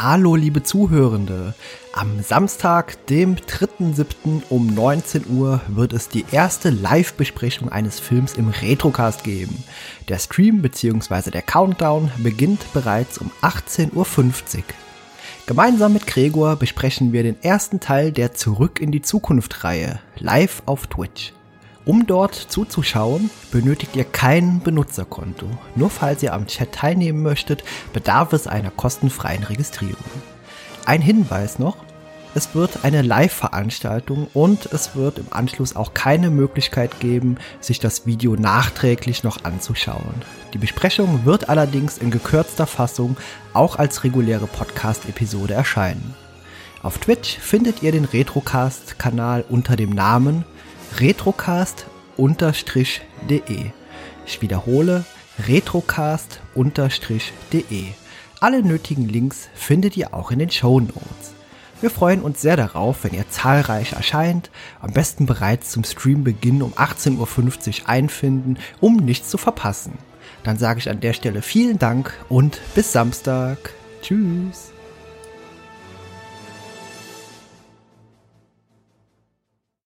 Hallo liebe Zuhörende. Am Samstag, dem 3.7. um 19 Uhr wird es die erste Live-Besprechung eines Films im Retrocast geben. Der Stream bzw. der Countdown beginnt bereits um 18.50 Uhr. Gemeinsam mit Gregor besprechen wir den ersten Teil der Zurück in die Zukunft-Reihe live auf Twitch. Um dort zuzuschauen, benötigt ihr kein Benutzerkonto. Nur falls ihr am Chat teilnehmen möchtet, bedarf es einer kostenfreien Registrierung. Ein Hinweis noch, es wird eine Live-Veranstaltung und es wird im Anschluss auch keine Möglichkeit geben, sich das Video nachträglich noch anzuschauen. Die Besprechung wird allerdings in gekürzter Fassung auch als reguläre Podcast-Episode erscheinen. Auf Twitch findet ihr den Retrocast-Kanal unter dem Namen retrocast-de. Ich wiederhole, retrocast-de. Alle nötigen Links findet ihr auch in den Show Notes. Wir freuen uns sehr darauf, wenn ihr zahlreich erscheint, am besten bereits zum Streambeginn um 18.50 Uhr einfinden, um nichts zu verpassen. Dann sage ich an der Stelle vielen Dank und bis Samstag. Tschüss.